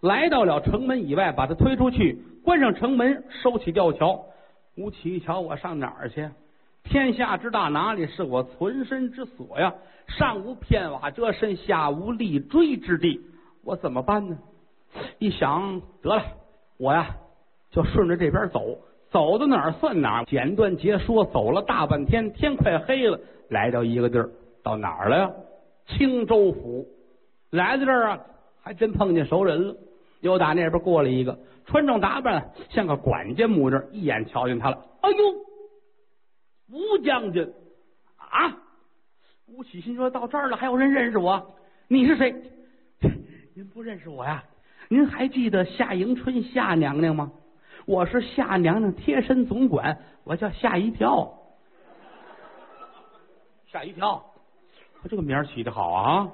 来到了城门以外，把他推出去，关上城门，收起吊桥。吴起一瞧，我上哪儿去？天下之大，哪里是我存身之所呀？上无片瓦遮身，下无立锥之地，我怎么办呢？一想，得了，我呀就顺着这边走，走到哪儿算哪儿。简短截说，走了大半天，天快黑了，来到一个地儿，到哪儿了呀？青州府。来到这儿啊，还真碰见熟人了。又打那边过来一个，穿着打扮像个管家模样，一眼瞧见他了。哎呦，吴将军啊！吴起心说到这儿了，还有人认识我？你是谁？您不认识我呀？您还记得夏迎春夏娘娘吗？我是夏娘娘贴身总管，我叫夏一跳。吓一跳，他这个名儿起的好啊！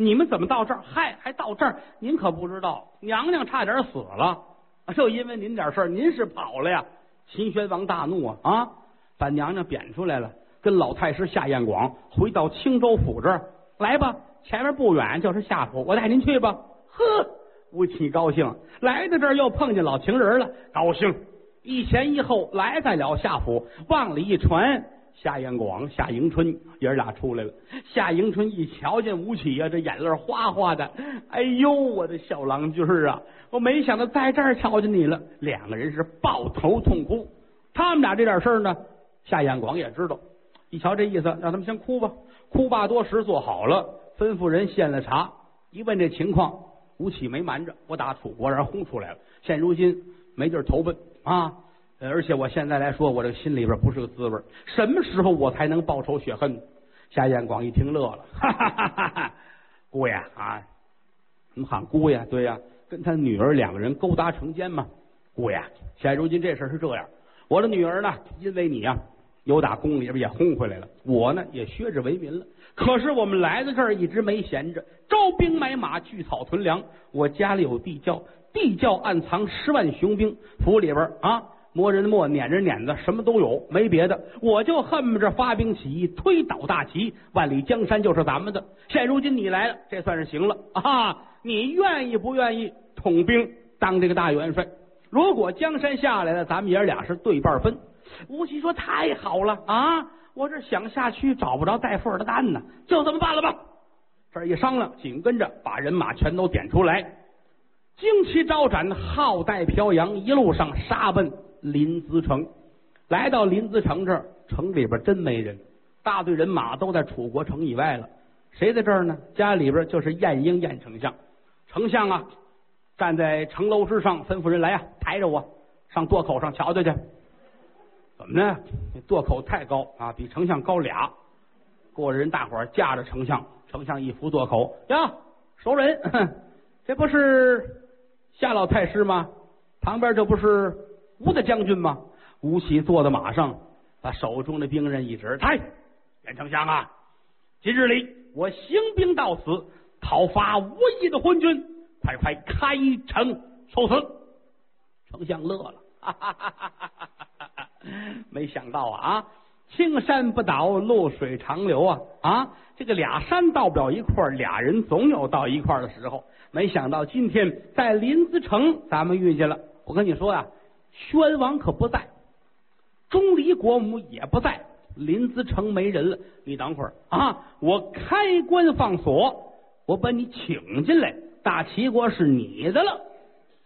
你们怎么到这儿？嗨，还到这儿？您可不知道，娘娘差点死了，就因为您点事儿，您是跑了呀！秦宣王大怒啊啊，把娘娘贬出来了，跟老太师夏彦广回到青州府这儿来吧。前面不远就是夏府，我带您去吧。呵，吴起高兴，来到这儿又碰见老情人了，高兴。一前一后来在了夏府，往里一传。夏彦广、夏迎春爷儿俩出来了。夏迎春一瞧见吴起呀，这眼泪哗哗的。哎呦，我的小郎君啊！我没想到在这儿瞧见你了。两个人是抱头痛哭。他们俩这点事儿呢，夏彦广也知道。一瞧这意思，让他们先哭吧。哭罢多时，做好了，吩咐人献了茶。一问这情况，吴起没瞒着，我打楚国人轰出来了。现如今没地儿投奔啊。而且我现在来说，我这心里边不是个滋味什么时候我才能报仇雪恨？夏彦广一听乐了，哈哈哈哈哈！姑爷啊，怎么喊姑爷？对呀，跟他女儿两个人勾搭成奸嘛。姑爷，现如今这事是这样，我的女儿呢，因为你呀，有打宫里边也轰回来了，我呢也削职为民了。可是我们来到这儿一直没闲着，招兵买马，聚草屯粮。我家里有地窖，地窖暗藏十万雄兵，府里边啊。磨人磨，撵人撵的，什么都有，没别的，我就恨不着发兵起义，推倒大旗，万里江山就是咱们的。现如今你来了，这算是行了啊！你愿意不愿意统兵当这个大元帅？如果江山下来了，咱们爷俩是对半分。吴起说：“太好了啊！我这想下去找不着带缝的蛋呢，就这么办了吧。”这一商量，紧跟着把人马全都点出来，旌旗招展，号带飘扬，一路上杀奔。临淄城，来到临淄城这儿，城里边真没人，大队人马都在楚国城以外了。谁在这儿呢？家里边就是晏婴晏丞相。丞相啊，站在城楼之上，吩咐人来啊，抬着我上垛口上瞧瞧去。怎么呢？垛口太高啊，比丞相高俩。过人，大伙儿架着丞相，丞相一扶垛口，呀，熟人，这不是夏老太师吗？旁边这不是？吴大将军吗？吴起坐在马上，把手中的兵刃一指：“太，袁丞相啊，今日里我行兵到此，讨伐无义的昏君，快快开城受死！”丞相乐了，哈哈哈哈哈哈！没想到啊，青山不倒，露水长流啊啊！这个俩山到不了一块儿，俩人总有到一块儿的时候。没想到今天在临淄城，咱们遇见了。我跟你说呀。宣王可不在，钟离国母也不在，临淄城没人了。你等会儿啊，我开关放锁，我把你请进来，大齐国是你的了。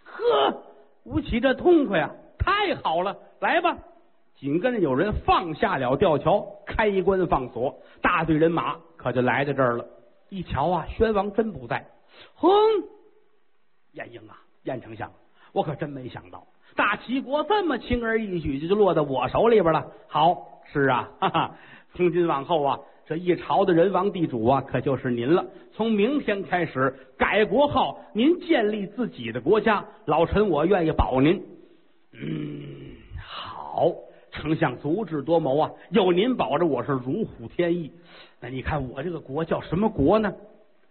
呵，吴起这痛快啊，太好了，来吧！紧跟着有人放下了吊桥，开关放锁，大队人马可就来到这儿了。一瞧啊，宣王真不在。哼，晏婴啊，晏丞相，我可真没想到。大齐国这么轻而易举就就落到我手里边了。好，是啊，哈哈，从今往后啊，这一朝的人王地主啊，可就是您了。从明天开始改国号，您建立自己的国家，老臣我愿意保您。嗯，好，丞相足智多谋啊，有您保着，我是如虎添翼。那你看我这个国叫什么国呢？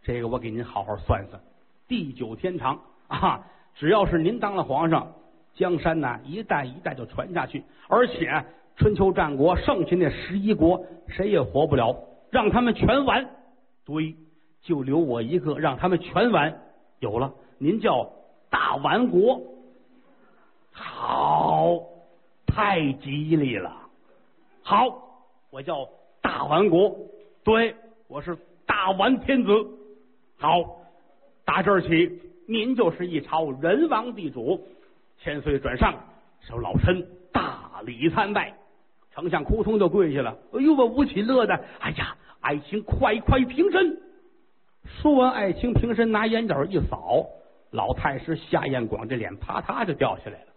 这个我给您好好算算，地久天长啊！只要是您当了皇上。江山呐，一代一代就传下去，而且春秋战国剩下那十一国，谁也活不了，让他们全完。对，就留我一个，让他们全完。有了，您叫大完国。好，太吉利了。好，我叫大完国，对，我是大完天子。好，打这儿起，您就是一朝人王地主。千岁转上，说老臣大礼参拜。丞相扑通就跪下了。哎呦，我吴起乐的，哎呀，爱卿快快平身。说完，爱卿平身，拿眼角一扫，老太师夏彦广这脸啪嗒就掉下来了。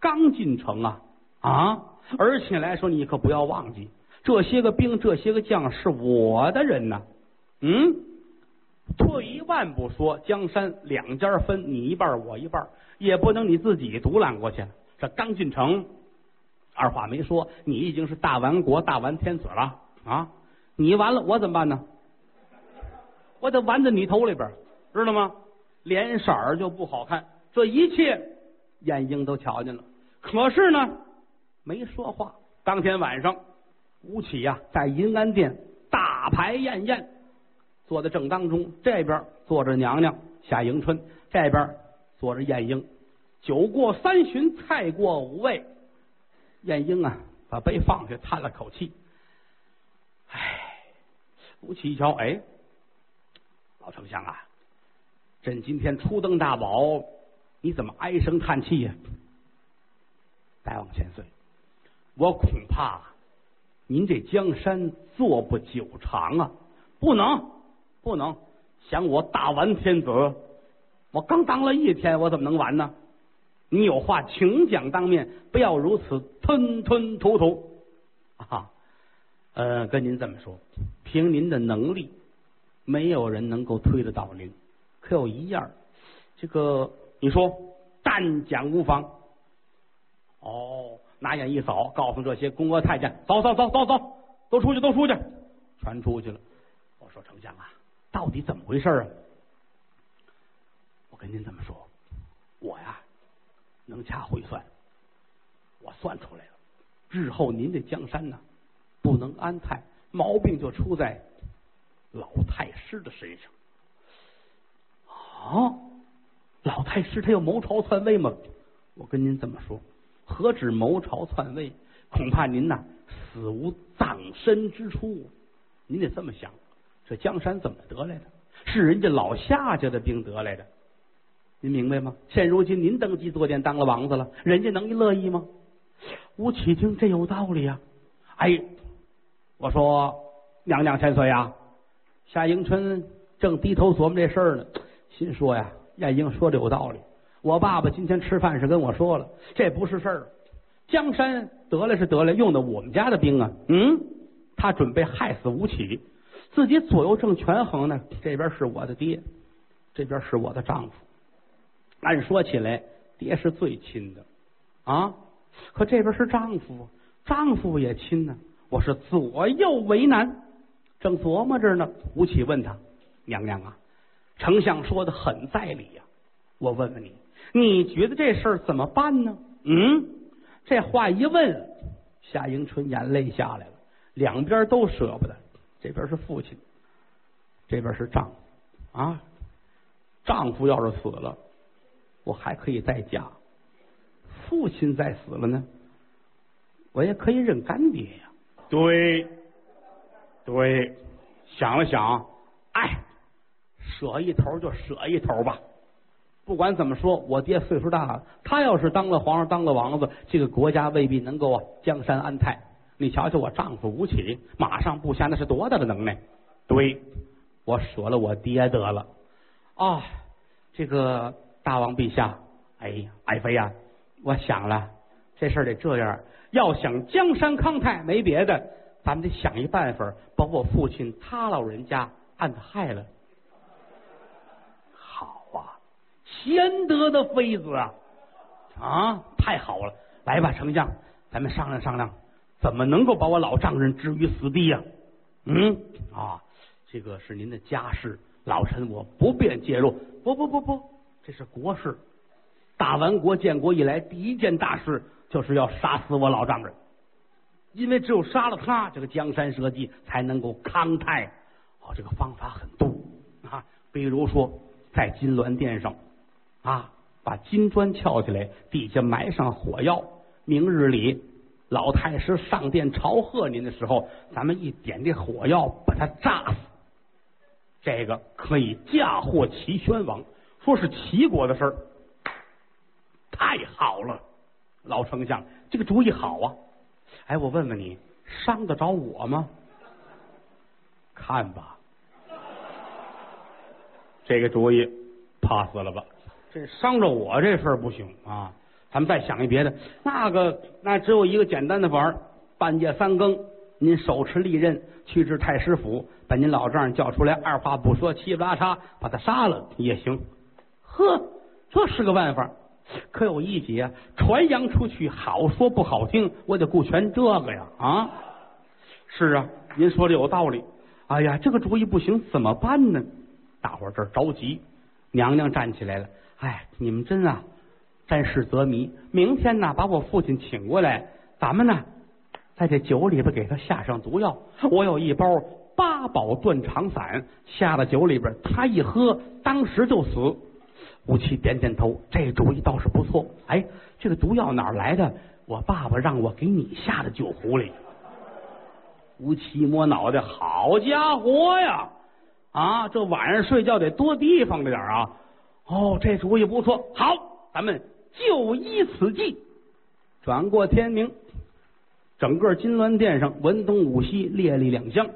刚进城啊啊！而且来说，你可不要忘记，这些个兵，这些个将是我的人呐。嗯，退一万步说，江山两家分，你一半，我一半，也不能你自己独揽过去。这刚进城。二话没说，你已经是大完国、大完天子了啊！你完了，我怎么办呢？我得完在你头里边，知道吗？脸色儿就不好看。这一切，晏婴都瞧见了，可是呢，没说话。当天晚上，吴起呀，在银安殿大排宴宴，坐在正当中，这边坐着娘娘夏迎春，这边坐着晏婴。酒过三巡，菜过五味。晏婴啊，把杯放下，叹了口气。唉，吴起一瞧，哎，老丞相啊，朕今天初登大宝，你怎么唉声叹气呀？大王千岁，我恐怕您这江山坐不久长啊！不能，不能，想我大完天子，我刚当了一天，我怎么能完呢？你有话请讲当面，不要如此吞吞吐吐啊！呃，跟您这么说，凭您的能力，没有人能够推得倒您。可有一样，这个你说，但讲无妨。哦，拿眼一扫，告诉这些宫娥太监，走走走走走，都出去，都出去，全出去了。我说丞相啊，到底怎么回事啊？我跟您这么说，我呀。能掐会算，我算出来了。日后您这江山呢，不能安泰，毛病就出在老太师的身上。啊，老太师他要谋朝篡位吗？我跟您这么说，何止谋朝篡位，恐怕您呐死无葬身之处。您得这么想，这江山怎么得来的？是人家老夏家的兵得来的。您明白吗？现如今您登基坐殿当了王子了，人家能乐意吗？吴启听这有道理呀！哎，我说娘娘千岁呀，夏迎春正低头琢磨这事儿呢，心说呀，晏婴说的有道理。我爸爸今天吃饭时跟我说了，这不是事儿，江山得了是得了，用的我们家的兵啊。嗯，他准备害死吴起，自己左右正权衡呢。这边是我的爹，这边是我的丈夫。按说起来，爹是最亲的啊，可这边是丈夫，丈夫也亲呢。我是左右为难，正琢磨着呢。吴起问他：“娘娘啊，丞相说的很在理呀。我问问你，你觉得这事儿怎么办呢？”嗯，这话一问，夏迎春眼泪下来了，两边都舍不得。这边是父亲，这边是丈夫啊。丈夫要是死了。我还可以再嫁，父亲再死了呢，我也可以认干爹呀。对，对，想了想，哎，舍一头就舍一头吧。不管怎么说，我爹岁数大了，他要是当了皇上，当了王子，这个国家未必能够啊江山安泰。你瞧瞧我丈夫吴起，马上布下，那是多大的能耐？对，我舍了我爹得了。啊，这个。大王陛下，哎呀，爱妃呀，我想了，这事儿得这样，要想江山康泰，没别的，咱们得想一办法，把我父亲他老人家暗害了。好啊，贤德的妃子啊，啊，太好了，来吧，丞相，咱们商量商量，怎么能够把我老丈人置于死地呀？嗯，啊，这个是您的家事，老臣我不便介入。不不不不。这是国事，大完国建国以来第一件大事就是要杀死我老丈人，因为只有杀了他，这个江山社稷才能够康泰。哦，这个方法很多啊，比如说在金銮殿上啊，把金砖撬起来，底下埋上火药。明日里老太师上殿朝贺您的时候，咱们一点这火药，把他炸死。这个可以嫁祸齐宣王，说是齐国的事儿，太好了，老丞相，这个主意好啊！哎，我问问你，伤得着我吗？看吧，这个主意 pass 了吧？这伤着我这事儿不行啊！咱们再想一别的，那个那只有一个简单的法儿，半夜三更，您手持利刃去至太师府，把您老丈人叫出来，二话不说，七不拉叉把他杀了也行。呵，这是个办法，可有一节，传扬出去，好说不好听，我得顾全这个呀啊！是啊，您说的有道理。哎呀，这个主意不行，怎么办呢？大伙儿这着急。娘娘站起来了，哎，你们真啊，沾事则迷。明天呢，把我父亲请过来，咱们呢，在这酒里边给他下上毒药。我有一包八宝断肠散，下了酒里边，他一喝，当时就死。吴奇点点头，这主意倒是不错。哎，这个毒药哪来的？我爸爸让我给你下的酒壶里。吴奇摸脑袋，好家伙呀！啊，这晚上睡觉得多提防着点啊！哦，这主意不错，好，咱们就依此计。转过天明，整个金銮殿上文东武西列立两厢，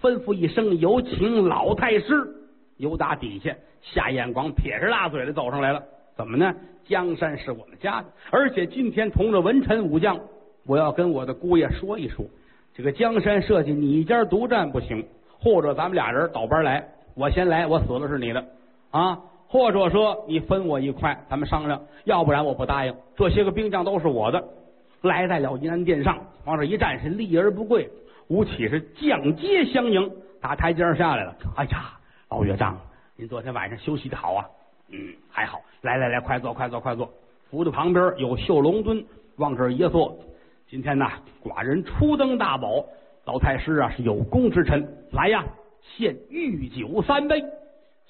吩咐一声，有请老太师。由打底下下眼光，撇着大嘴的走上来了。怎么呢？江山是我们家的，而且今天同着文臣武将，我要跟我的姑爷说一说。这个江山设计你家独占不行，或者咱们俩人倒班来，我先来，我死了是你的啊，或者说你分我一块，咱们商量，要不然我不答应。这些个兵将都是我的，来在了银安殿上，往这一站是立而不跪，吴起是降阶相迎，打台阶下来了。哎呀，老岳丈，您昨天晚上休息的好啊？嗯，还好。来来来，快坐，快坐，快坐。扶着旁边有绣龙墩，往这一坐。今天呐，寡人初登大宝，老太师啊是有功之臣，来呀，献御酒三杯。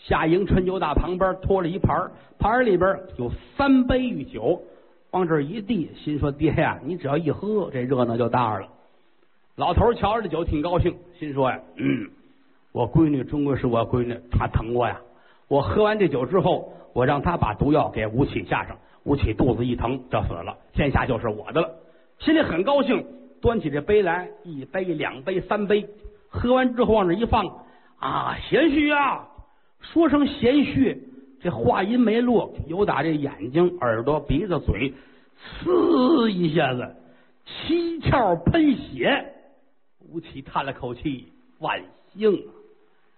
夏迎春就打旁边托了一盘盘里边有三杯御酒，往这一递，心说爹呀，你只要一喝，这热闹就大了。老头瞧着这酒挺高兴，心说呀，嗯，我闺女终归是我闺女，她疼我呀。我喝完这酒之后，我让她把毒药给吴起下上，吴起肚子一疼，这死了，天下就是我的了。心里很高兴，端起这杯来，一杯、两杯、三杯，喝完之后往这一放，啊，贤婿啊，说声贤婿，这话音没落，有打这眼睛、耳朵、鼻子、嘴，呲一下子，七窍喷血。吴起叹了口气，万幸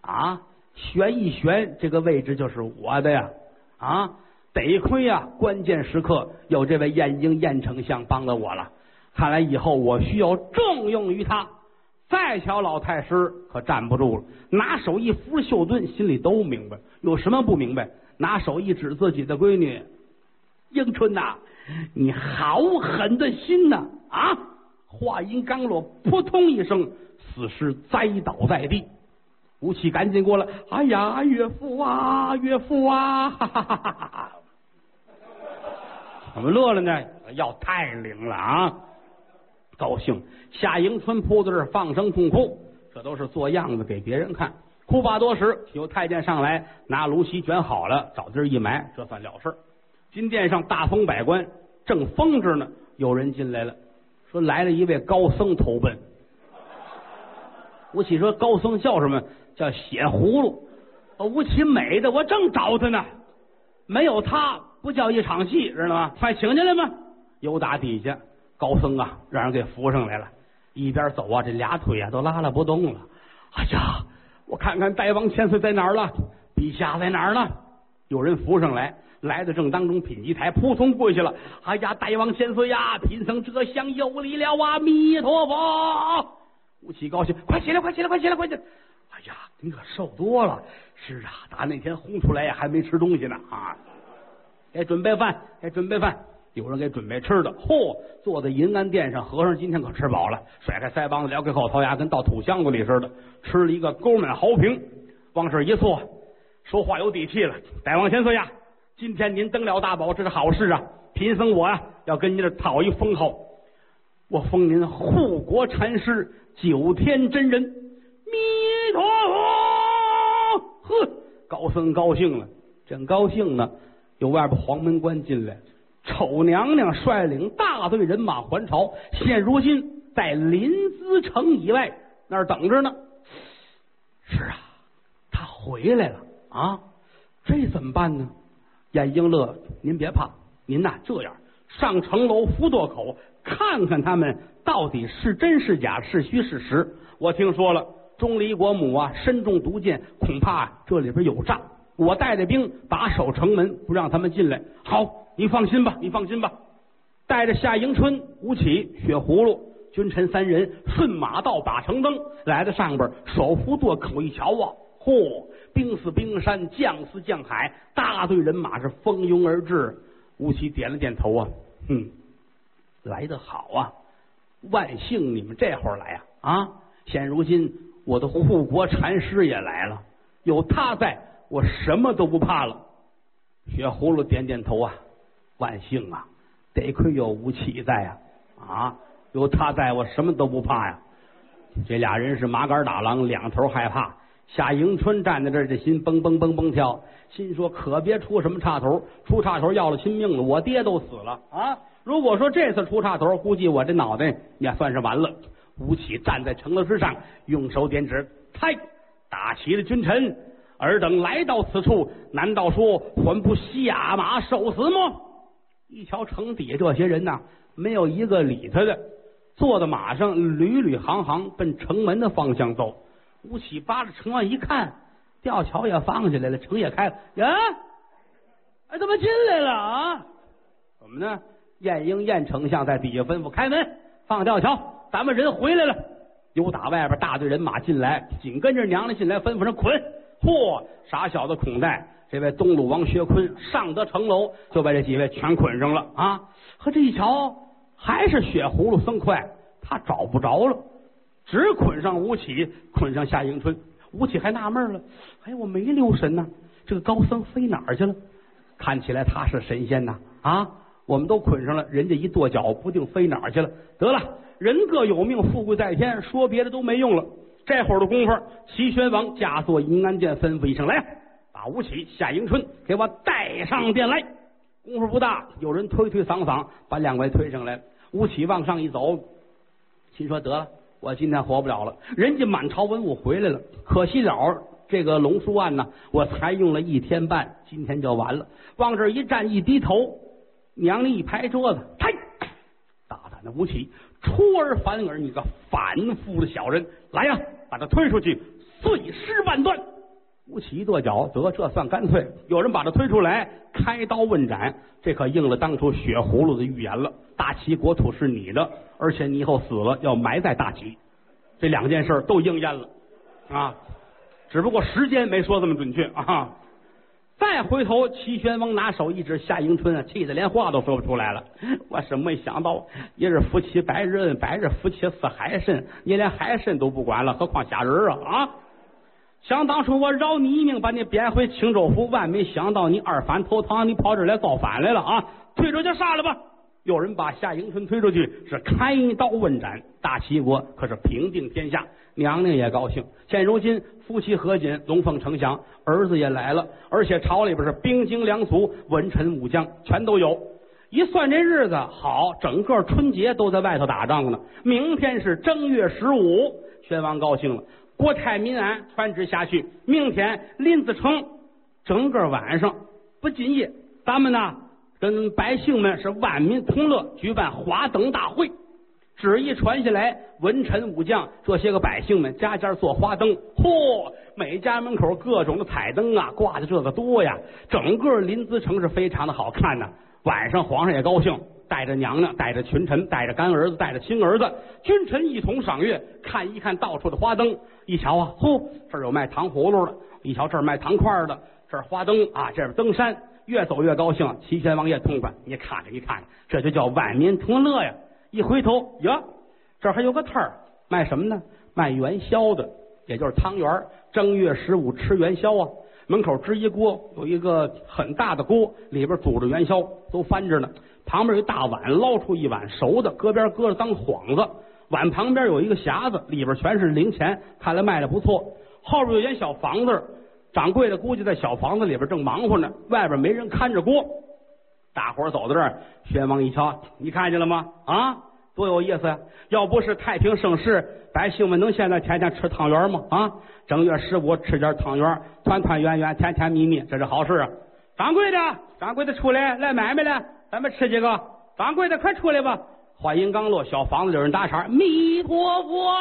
啊！啊，悬一悬，这个位置就是我的呀！啊，得亏呀，关键时刻有这位燕京燕丞相帮了我了。看来以后我需要重用于他。再瞧老太师可站不住了，拿手一扶袖墩，心里都明白。有什么不明白？拿手一指自己的闺女迎春呐，你好狠的心呐！啊！话音刚落，扑通一声，死尸栽倒在地。吴起赶紧过来，哎呀，岳父啊，岳父啊！哈哈哈哈哈！怎么乐了呢？药太灵了啊！高兴，夏迎春扑在这放声痛哭，这都是做样子给别人看。哭罢多时，有太监上来拿芦席卷好了，找地儿一埋，这算了事儿。金殿上大封百官正疯着呢，有人进来了，说来了一位高僧投奔。吴起说：“高僧叫什么？叫血葫芦。”吴起美的，我正找他呢，没有他不叫一场戏，知道吗？快请进来吧。有打底下。高僧啊，让人给扶上来了，一边走啊，这俩腿啊都拉拉不动了。哎呀，我看看大王千岁在哪儿了？陛下在哪儿呢？有人扶上来，来的正当中，品级台扑通跪下了。哎呀，大王千岁呀，贫僧这厢有礼了，阿弥陀佛。吴起高兴，快起来，快起来，快起来，快起来！哎呀，您可瘦多了。是啊，打那天轰出来呀，还没吃东西呢啊！该准备饭，该准备饭。有人给准备吃的，嚯！坐在银安殿上，和尚今天可吃饱了，甩开腮帮子，撩开后槽牙，跟到土箱子里似的，吃了一个沟满豪平，往这一坐，说话有底气了。大王千岁呀，今天您登了大宝，这是好事啊！贫僧我呀，要跟您这讨一封号，我封您护国禅师、九天真人。弥陀佛！呵，高僧高兴了，正高兴呢，有外边黄门官进来，丑娘娘率领大队人马还朝，现如今在临淄城以外那儿等着呢。是啊，他回来了啊！这怎么办呢？燕英乐，您别怕，您呐这样上城楼福垛口看看他们到底是真是假，是虚是实。我听说了，钟离国母啊身中毒箭，恐怕这里边有诈。我带着兵把守城门，不让他们进来。好，你放心吧，你放心吧。带着夏迎春、吴起、雪葫芦、君臣三人顺马道把城登，来到上边手扶垛口一瞧啊，嚯！兵似冰山，将似将海，大队人马是蜂拥而至。吴起点了点头啊，哼，来得好啊！万幸你们这会儿来啊啊！现如今我的护国禅师也来了，有他在我什么都不怕了。雪葫芦点点头啊，万幸啊！得亏有吴起在啊啊！有他在我什么都不怕呀！这俩人是麻杆打狼，两头害怕。夏迎春站在这儿，这心蹦蹦蹦蹦跳，心说可别出什么岔头，出岔头要了亲命了。我爹都死了啊！如果说这次出岔头，估计我这脑袋也算是完了。吴起站在城楼之上，用手点指：“嗨，打齐了君臣，尔等来到此处，难道说还不下马受死吗？”一瞧城底下这些人呐，没有一个理他的，坐在马上，屡屡行行奔城门的方向走。吴起扒着城外一看，吊桥也放下来了，城也开了呀！哎，怎么进来了啊？怎么呢？晏婴晏丞相在底下吩咐开门，放吊桥，咱们人回来了。又打外边大队人马进来，紧跟着娘娘进来，吩咐人捆。嚯！傻小子孔代，这位东鲁王薛坤上得城楼，就把这几位全捆上了啊！和这一瞧，还是血葫芦僧快，他找不着了。只捆上吴起，捆上夏迎春。吴起还纳闷了：“哎，我没留神呢，这个高僧飞哪儿去了？看起来他是神仙呐！啊，我们都捆上了，人家一跺脚，不定飞哪儿去了。得了，人各有命，富贵在天，说别的都没用了。这会儿的功夫，齐宣王驾坐银安殿，吩咐一声：来，把吴起、夏迎春给我带上殿来。功夫不大，有人推推搡搡，把两位推上来了。吴起往上一走，心说得了。”我今天活不了了，人家满朝文武回来了，可惜了这个龙书案呢，我才用了一天半，今天就完了。往这一站，一低头，娘娘一拍桌子，嗨，大胆的吴起，出尔反尔，你个反复的小人，来呀，把他推出去，碎尸万段。吴起一跺脚，得这算干脆。有人把他推出来，开刀问斩，这可应了当初血葫芦的预言了。大齐国土是你的，而且你以后死了要埋在大齐，这两件事都应验了啊！只不过时间没说这么准确啊。再回头，齐宣王拿手一指夏迎春啊，气得连话都说不出来了。我是没想到，一日夫妻百日恩，百日夫妻似海参，你连海参都不管了，何况虾仁啊啊！想当初我饶你一命，把你贬回青州府，万没想到你二反投唐，你跑这来造反来了啊！退出去杀了吧！有人把夏迎春推出去，是开刀问斩。大齐国可是平定天下，娘娘也高兴。现如今夫妻和解，龙凤呈祥，儿子也来了，而且朝里边是兵精粮足，文臣武将全都有。一算这日子好，整个春节都在外头打仗呢。明天是正月十五，宣王高兴了。国泰民安，传旨下去。明天林子成整个晚上不进夜，咱们呢跟百姓们是万民同乐，举办花灯大会。旨意传下来，文臣武将这些个百姓们家家做花灯。嚯，每家门口各种的彩灯啊，挂的这个多呀。整个临淄城是非常的好看呐。晚上皇上也高兴。带着娘娘，带着群臣，带着干儿子，带着亲儿子，君臣一同赏月，看一看到处的花灯。一瞧啊，呼，这儿有卖糖葫芦的，一瞧这儿卖糖块的，这儿花灯啊，这边登山，越走越高兴。齐宣王爷痛快，你看着，你看着，这就叫万民同乐呀！一回头，呀，这还有个摊儿，卖什么呢？卖元宵的，也就是汤圆。正月十五吃元宵啊，门口支一锅，有一个很大的锅，里边煮着元宵，都翻着呢。旁边有一大碗，捞出一碗熟的，搁边搁着当幌子。碗旁边有一个匣子，里边全是零钱，看来卖的不错。后边有间小房子，掌柜的估计在小房子里边正忙活呢，外边没人看着锅。大伙走到这儿，宣王一瞧，你看见了吗？啊，多有意思呀！要不是太平盛世，百姓们能现在天天吃汤圆吗？啊，正月十五吃点汤圆，团团圆圆，甜甜蜜蜜，这是好事啊！掌柜的，掌柜的出来，来买卖了。咱们吃几个，掌柜的快出来吧！话音刚落，小房子有人打岔：“弥陀佛！”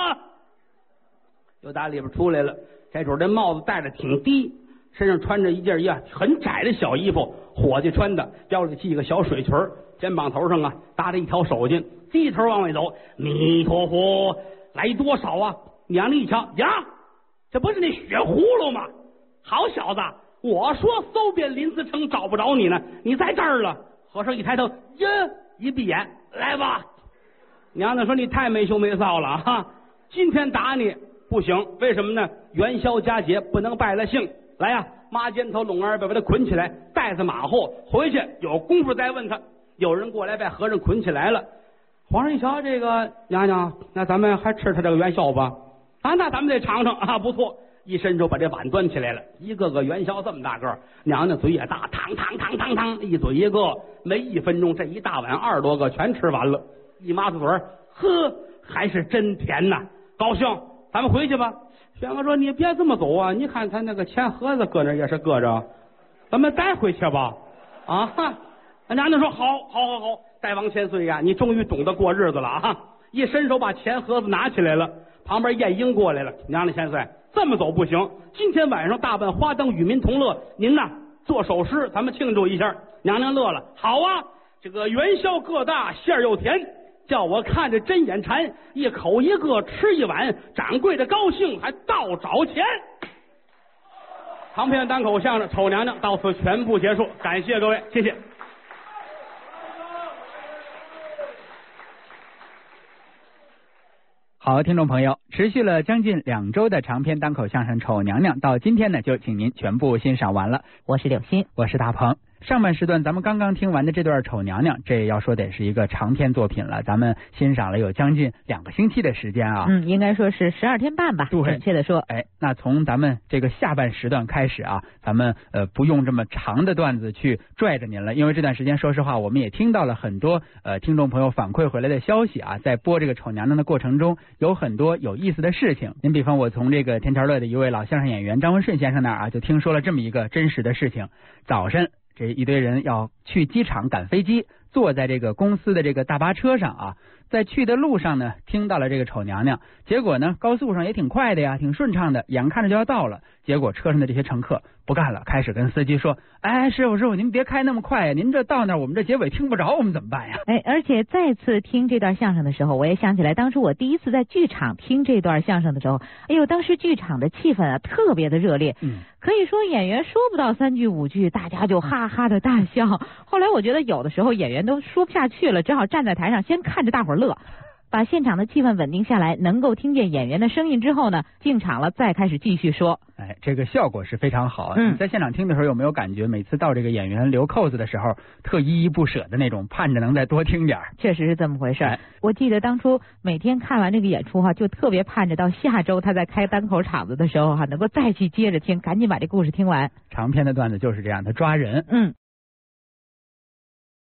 又打里边出来了。这主这帽子戴的挺低，身上穿着一件呀很窄的小衣服，伙计穿的，腰里系个小水裙肩膀头上啊搭着一条手巾，低头往外走。弥陀佛，来多少啊？娘娘一瞧呀，这不是那血葫芦吗？好小子，我说搜遍临淄城找不着你呢，你在这儿了。和尚一抬头，呀，一闭眼，来吧。娘娘说：“你太没羞没臊了哈！今天打你不行，为什么呢？元宵佳节不能败了兴。来呀，妈肩头拢二百把他捆起来，带在马后，回去有功夫再问他。有人过来把和尚捆起来了。皇上一瞧，这个娘娘，那咱们还吃他这个元宵吧？啊，那咱们得尝尝啊，不错。”一伸手把这碗端起来了，一个个元宵这么大个娘娘嘴也大，汤汤汤汤汤，一嘴一个，没一分钟，这一大碗二十多个全吃完了，一抹子嘴呵，还是真甜呐，高兴，咱们回去吧。宣哥说：“你别这么走啊，你看他那个钱盒子搁那也是搁着，咱们带回去吧。”啊，娘娘说：“好，好，好，好，大王千岁呀，你终于懂得过日子了啊！”一伸手把钱盒子拿起来了，旁边晏婴过来了，娘娘千岁。这么走不行，今天晚上大办花灯，与民同乐。您呐，做首诗，咱们庆祝一下。娘娘乐了，好啊，这个元宵个大，馅儿又甜，叫我看着真眼馋，一口一个吃一碗，掌柜的高兴还倒找钱。长篇单口相声《丑娘娘》到此全部结束，感谢各位，谢谢。好，听众朋友，持续了将近两周的长篇单口相声《丑娘娘》，到今天呢，就请您全部欣赏完了。我是柳鑫，我是大鹏。上半时段咱们刚刚听完的这段《丑娘娘》，这要说得是一个长篇作品了。咱们欣赏了有将近两个星期的时间啊，嗯，应该说是十二天半吧，准确的说。哎，那从咱们这个下半时段开始啊，咱们呃不用这么长的段子去拽着您了，因为这段时间说实话，我们也听到了很多呃听众朋友反馈回来的消息啊，在播这个《丑娘娘》的过程中，有很多有意思的事情。您比方我从这个天桥乐的一位老相声演员张文顺先生那儿啊，就听说了这么一个真实的事情：早晨。这一堆人要去机场赶飞机，坐在这个公司的这个大巴车上啊，在去的路上呢，听到了这个丑娘娘，结果呢，高速上也挺快的呀，挺顺畅的，眼看着就要到了，结果车上的这些乘客。不干了，开始跟司机说：“哎，师傅师傅，您别开那么快呀，您这到那儿我们这结尾听不着，我们怎么办呀？”哎，而且再次听这段相声的时候，我也想起来当初我第一次在剧场听这段相声的时候，哎呦，当时剧场的气氛啊特别的热烈，嗯，可以说演员说不到三句五句，大家就哈哈的大笑。后来我觉得有的时候演员都说不下去了，只好站在台上先看着大伙儿乐。把现场的气氛稳定下来，能够听见演员的声音之后呢，进场了再开始继续说。哎，这个效果是非常好。嗯，在现场听的时候有没有感觉，每次到这个演员留扣子的时候，特依依不舍的那种，盼着能再多听点确实是这么回事。我记得当初每天看完这个演出哈，就特别盼着到下周他在开单口场子的时候哈，能够再去接着听，赶紧把这故事听完。长篇的段子就是这样，他抓人。嗯。